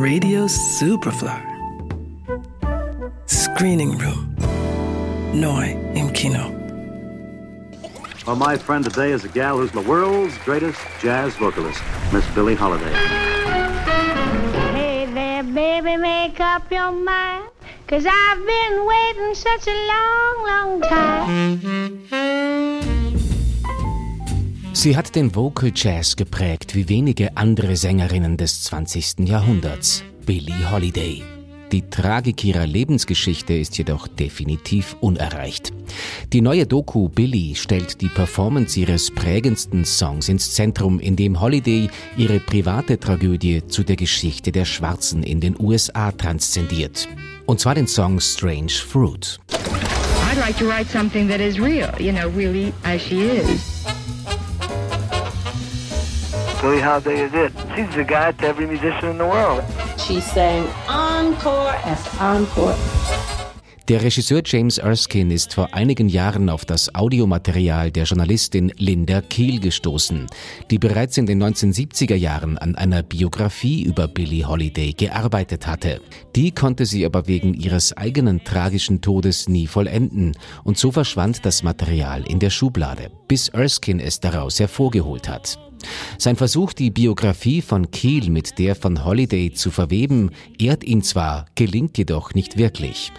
Radio Superfly. Screening Room. Neu im Kino. Well, my friend today is a gal who's the world's greatest jazz vocalist, Miss Billie Holiday. Hey there, baby, make up your mind. Cause I've been waiting such a long, long time. Sie hat den Vocal Jazz geprägt wie wenige andere Sängerinnen des 20. Jahrhunderts, Billie Holiday. Die Tragik ihrer Lebensgeschichte ist jedoch definitiv unerreicht. Die neue Doku Billy stellt die Performance ihres prägendsten Songs ins Zentrum, in dem Holiday ihre private Tragödie zu der Geschichte der Schwarzen in den USA transzendiert. Und zwar den Song Strange Fruit. I'd like to write something that is real, you know, really as she is. Billie Holiday is it. She's the guy to every musician in the world. She sang encore after encore. Der Regisseur James Erskine ist vor einigen Jahren auf das Audiomaterial der Journalistin Linda Kehl gestoßen, die bereits in den 1970er Jahren an einer Biografie über Billie Holiday gearbeitet hatte. Die konnte sie aber wegen ihres eigenen tragischen Todes nie vollenden und so verschwand das Material in der Schublade, bis Erskine es daraus hervorgeholt hat. Sein Versuch, die Biografie von Keel mit der von Holiday zu verweben, ehrt ihn zwar, gelingt jedoch nicht wirklich.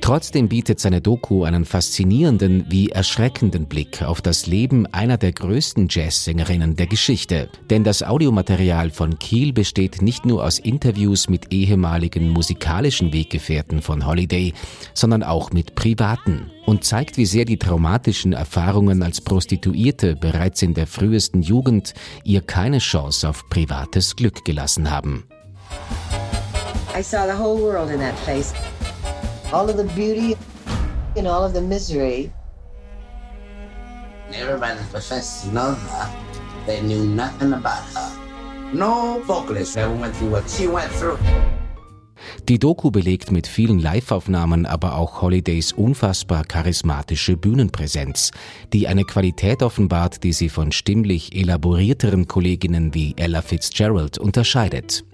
Trotzdem bietet seine Doku einen faszinierenden wie erschreckenden Blick auf das Leben einer der größten Jazzsängerinnen der Geschichte. Denn das Audiomaterial von Kiel besteht nicht nur aus Interviews mit ehemaligen musikalischen Weggefährten von Holiday, sondern auch mit privaten und zeigt, wie sehr die traumatischen Erfahrungen als Prostituierte bereits in der frühesten Jugend ihr keine Chance auf privates Glück gelassen haben. I saw the whole world in that face. All of the beauty and all of the misery. Everybody professed to know her. They knew nothing about her. No vocalist ever went through what she went through. Die Doku belegt mit vielen Liveaufnahmen aber auch Holidays unfassbar charismatische Bühnenpräsenz, die eine Qualität offenbart, die sie von stimmlich elaborierteren Kolleginnen wie Ella Fitzgerald unterscheidet.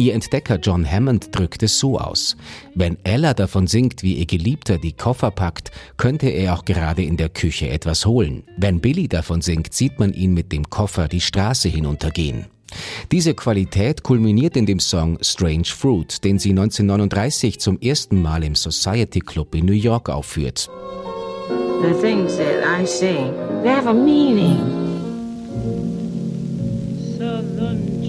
Ihr Entdecker John Hammond drückt es so aus. Wenn Ella davon singt, wie ihr Geliebter die Koffer packt, könnte er auch gerade in der Küche etwas holen. Wenn Billy davon singt, sieht man ihn mit dem Koffer die Straße hinuntergehen. Diese Qualität kulminiert in dem Song Strange Fruit, den sie 1939 zum ersten Mal im Society Club in New York aufführt. The things that I sing, they have a meaning. Southern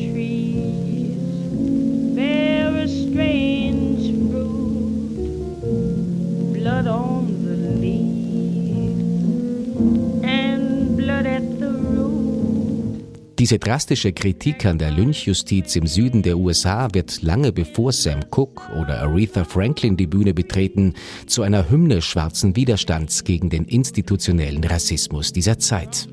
Diese drastische Kritik an der Lynchjustiz im Süden der USA wird lange bevor Sam Cooke oder Aretha Franklin die Bühne betreten, zu einer Hymne schwarzen Widerstands gegen den institutionellen Rassismus dieser Zeit.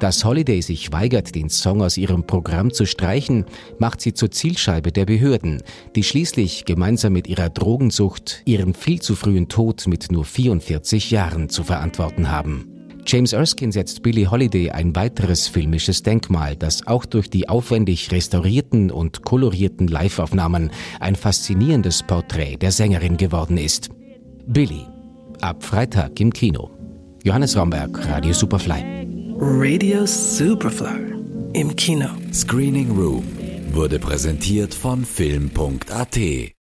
Dass Holiday sich weigert, den Song aus ihrem Programm zu streichen, macht sie zur Zielscheibe der Behörden, die schließlich gemeinsam mit ihrer Drogensucht ihren viel zu frühen Tod mit nur 44 Jahren zu verantworten haben. James Erskine setzt Billie Holiday ein weiteres filmisches Denkmal, das auch durch die aufwendig restaurierten und kolorierten Liveaufnahmen ein faszinierendes Porträt der Sängerin geworden ist. Billie. Ab Freitag im Kino. Johannes Romberg, Radio Superfly. Radio Superfly im Kino. Screening Room wurde präsentiert von Film.at.